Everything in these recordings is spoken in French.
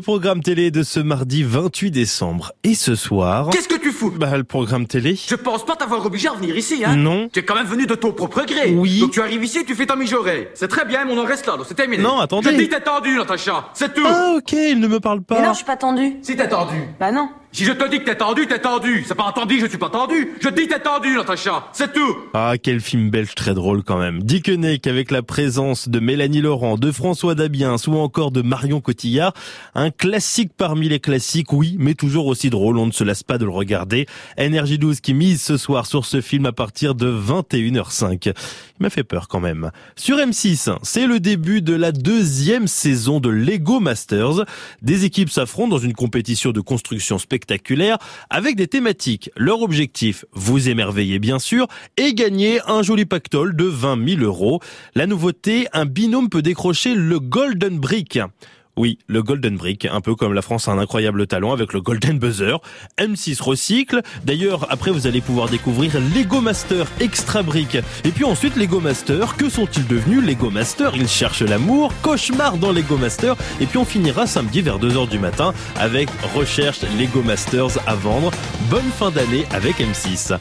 Le programme télé de ce mardi 28 décembre. Et ce soir... Qu'est-ce que tu fous? Bah, le programme télé Je pense pas t'avoir obligé à venir ici, hein Non. Tu es quand même venu de ton propre gré. Oui. Donc tu arrives ici, tu fais ta mijaurée. C'est très bien, mais on en reste là, donc c'est terminé. Non, attendez. Je dis t'es tendu, Natacha. C'est tout. Ah, ok, il ne me parle Mais pas. non, je suis pas tendue. Si t'es tendu. Bah non. Si je te dis que t'es tendu, t'es tendu. C'est pas entendu, je suis pas tendu. Je dis t'es tendu, Natacha. C'est tout. Ah, quel film belge très drôle quand même. Dickeneck avec la présence de Mélanie Laurent, de François Dabiens ou encore de Marion Cotillard. Un classique parmi les classiques, oui, mais toujours aussi drôle. On ne se lasse pas de le regarder. NRJ12 qui mise ce soir sur ce film à partir de 21h05. Il m'a fait peur quand même. Sur M6, c'est le début de la deuxième saison de Lego Masters. Des équipes s'affrontent dans une compétition de construction spectaculaire avec des thématiques. Leur objectif, vous émerveiller bien sûr, et gagner un joli pactole de 20 000 euros. La nouveauté, un binôme peut décrocher le Golden Brick. Oui, le Golden Brick, un peu comme la France a un incroyable talent avec le Golden Buzzer. M6 recycle. D'ailleurs, après, vous allez pouvoir découvrir Lego Master Extra Brick. Et puis ensuite, Lego Master. Que sont-ils devenus? Lego Master Ils cherchent l'amour. Cauchemar dans Lego Master. Et puis on finira samedi vers 2h du matin avec Recherche Lego Masters à vendre. Bonne fin d'année avec M6.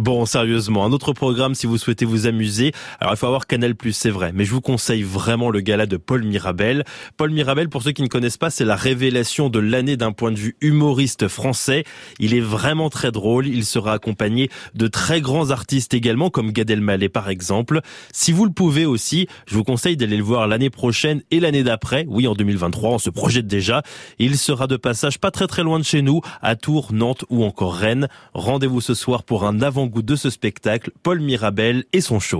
Bon, sérieusement, un autre programme si vous souhaitez vous amuser. Alors, il faut avoir Canal+, c'est vrai, mais je vous conseille vraiment le gala de Paul Mirabel. Paul Mirabel, pour ceux qui ne connaissent pas, c'est la révélation de l'année d'un point de vue humoriste français. Il est vraiment très drôle. Il sera accompagné de très grands artistes également, comme Gad Elmaleh par exemple. Si vous le pouvez aussi, je vous conseille d'aller le voir l'année prochaine et l'année d'après. Oui, en 2023, on se projette déjà. Il sera de passage pas très très loin de chez nous, à Tours, Nantes ou encore Rennes. Rendez-vous ce soir pour un avant goût de ce spectacle, Paul Mirabel et son show.